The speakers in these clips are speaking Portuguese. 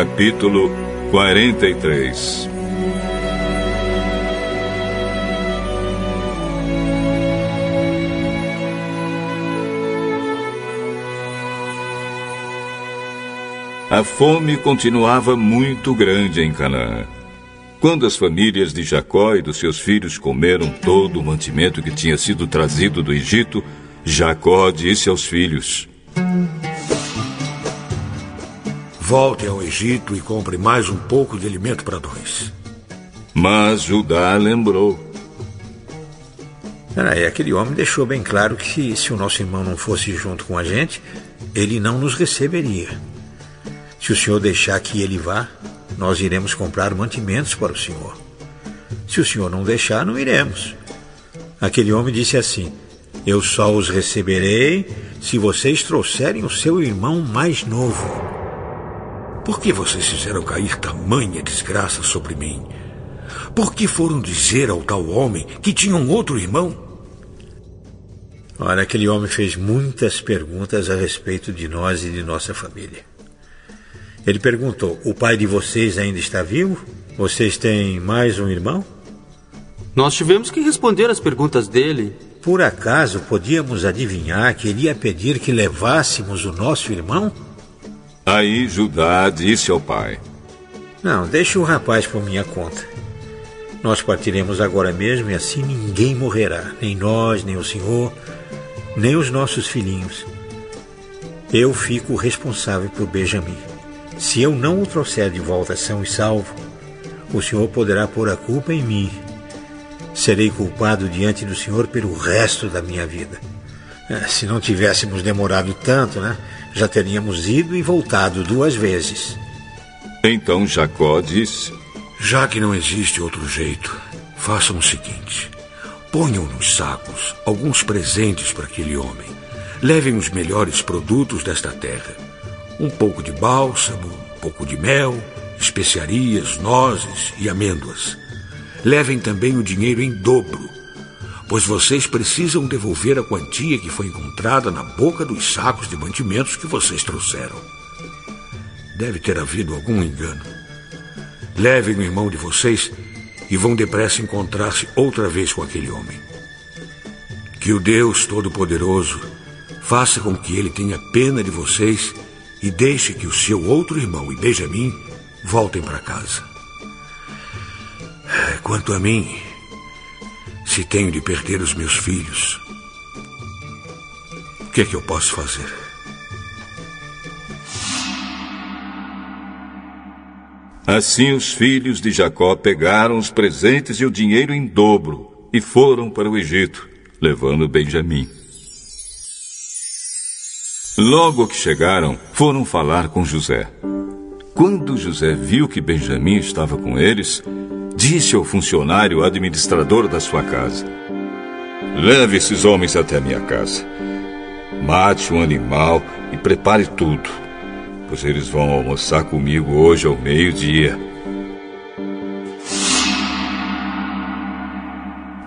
Capítulo 43 A fome continuava muito grande em Canaã. Quando as famílias de Jacó e dos seus filhos comeram todo o mantimento que tinha sido trazido do Egito, Jacó disse aos filhos: Volte ao Egito e compre mais um pouco de alimento para nós. Mas Judá lembrou: Peraí, aquele homem deixou bem claro que se o nosso irmão não fosse junto com a gente, ele não nos receberia. Se o senhor deixar que ele vá, nós iremos comprar mantimentos para o senhor. Se o senhor não deixar, não iremos. Aquele homem disse assim: Eu só os receberei se vocês trouxerem o seu irmão mais novo. Por que vocês fizeram cair tamanha desgraça sobre mim? Por que foram dizer ao tal homem que tinha um outro irmão? Olha, aquele homem fez muitas perguntas a respeito de nós e de nossa família. Ele perguntou: O pai de vocês ainda está vivo? Vocês têm mais um irmão? Nós tivemos que responder as perguntas dele. Por acaso podíamos adivinhar que ele ia pedir que levássemos o nosso irmão? Aí Judá disse ao pai: Não, deixe o rapaz por minha conta. Nós partiremos agora mesmo e assim ninguém morrerá, nem nós, nem o senhor, nem os nossos filhinhos. Eu fico responsável por Benjamim. Se eu não o trouxer de volta são e salvo, o Senhor poderá pôr a culpa em mim. Serei culpado diante do Senhor pelo resto da minha vida. É, se não tivéssemos demorado tanto, né, já teríamos ido e voltado duas vezes. Então Jacó disse: Já que não existe outro jeito, façam o seguinte: ponham nos sacos alguns presentes para aquele homem. Levem os melhores produtos desta terra um pouco de bálsamo, um pouco de mel, especiarias, nozes e amêndoas. Levem também o dinheiro em dobro, pois vocês precisam devolver a quantia que foi encontrada na boca dos sacos de mantimentos que vocês trouxeram. Deve ter havido algum engano. Levem o irmão de vocês e vão depressa encontrar-se outra vez com aquele homem. Que o Deus Todo-Poderoso faça com que ele tenha pena de vocês e deixe que o seu outro irmão e Benjamin voltem para casa. Quanto a mim, se tenho de perder os meus filhos, o que é que eu posso fazer? Assim os filhos de Jacó pegaram os presentes e o dinheiro em dobro e foram para o Egito, levando Benjamim. Logo que chegaram, foram falar com José. Quando José viu que Benjamim estava com eles, disse ao funcionário administrador da sua casa: Leve esses homens até minha casa. Mate um animal e prepare tudo, pois eles vão almoçar comigo hoje ao meio-dia.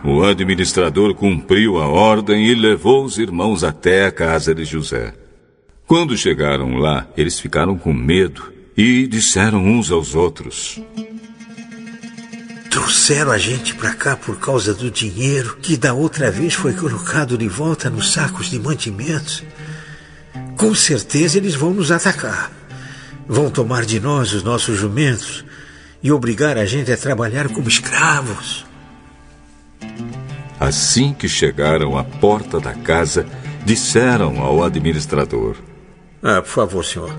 O administrador cumpriu a ordem e levou os irmãos até a casa de José. Quando chegaram lá, eles ficaram com medo e disseram uns aos outros: Trouxeram a gente para cá por causa do dinheiro que da outra vez foi colocado de volta nos sacos de mantimentos. Com certeza eles vão nos atacar. Vão tomar de nós os nossos jumentos e obrigar a gente a trabalhar como escravos. Assim que chegaram à porta da casa, disseram ao administrador: ah, por favor, senhor.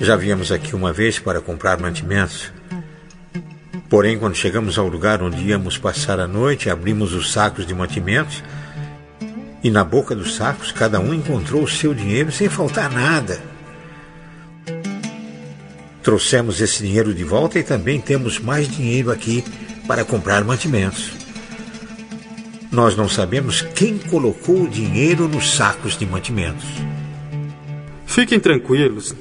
Já viemos aqui uma vez para comprar mantimentos. Porém, quando chegamos ao lugar onde íamos passar a noite, abrimos os sacos de mantimentos e na boca dos sacos cada um encontrou o seu dinheiro sem faltar nada. Trouxemos esse dinheiro de volta e também temos mais dinheiro aqui para comprar mantimentos. Nós não sabemos quem colocou o dinheiro nos sacos de mantimentos. Fiquem tranquilos.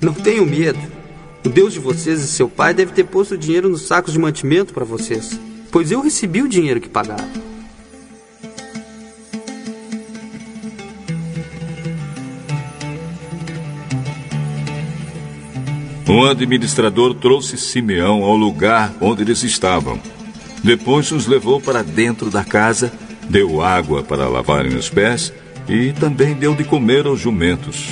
Não tenham medo. O Deus de vocês e seu pai deve ter posto dinheiro nos sacos de mantimento para vocês, pois eu recebi o dinheiro que pagaram. Um administrador trouxe Simeão ao lugar onde eles estavam. Depois os levou para dentro da casa, deu água para lavarem os pés e também deu de comer aos jumentos.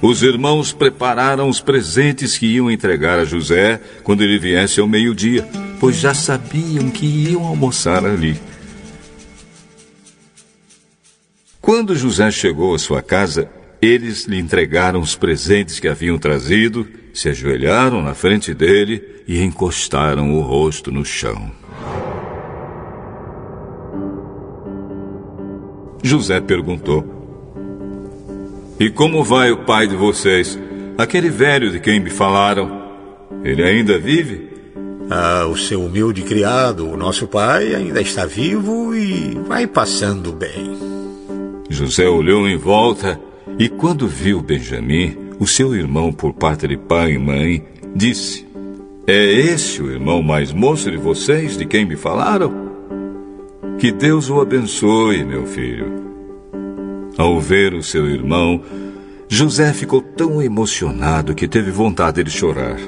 Os irmãos prepararam os presentes que iam entregar a José quando ele viesse ao meio-dia, pois já sabiam que iam almoçar ali. Quando José chegou à sua casa, eles lhe entregaram os presentes que haviam trazido, se ajoelharam na frente dele e encostaram o rosto no chão. José perguntou: e como vai o pai de vocês? Aquele velho de quem me falaram. Ele ainda vive? Ah, o seu humilde criado, o nosso pai, ainda está vivo e vai passando bem. José olhou em volta e, quando viu Benjamim, o seu irmão por parte de pai e mãe, disse: É esse o irmão mais moço de vocês de quem me falaram? Que Deus o abençoe, meu filho. Ao ver o seu irmão, José ficou tão emocionado que teve vontade de chorar.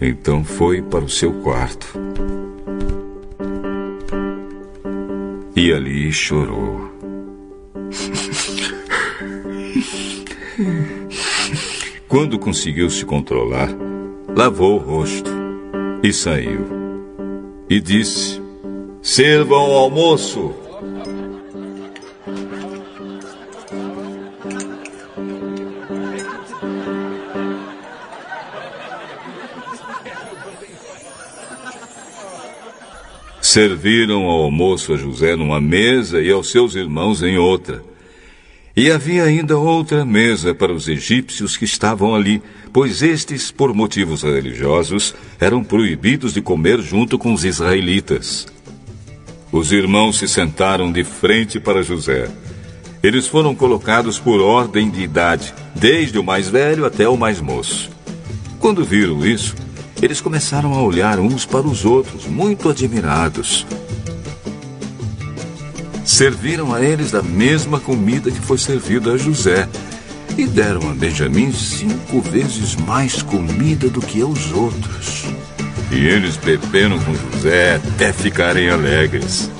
Então foi para o seu quarto. E ali chorou. Quando conseguiu se controlar, lavou o rosto e saiu. E disse: Sirvam o almoço. Serviram ao almoço a José numa mesa e aos seus irmãos em outra. E havia ainda outra mesa para os egípcios que estavam ali, pois estes, por motivos religiosos, eram proibidos de comer junto com os israelitas. Os irmãos se sentaram de frente para José. Eles foram colocados por ordem de idade, desde o mais velho até o mais moço. Quando viram isso, eles começaram a olhar uns para os outros, muito admirados. Serviram a eles da mesma comida que foi servida a José e deram a Benjamim cinco vezes mais comida do que aos outros. E eles beberam com José até ficarem alegres.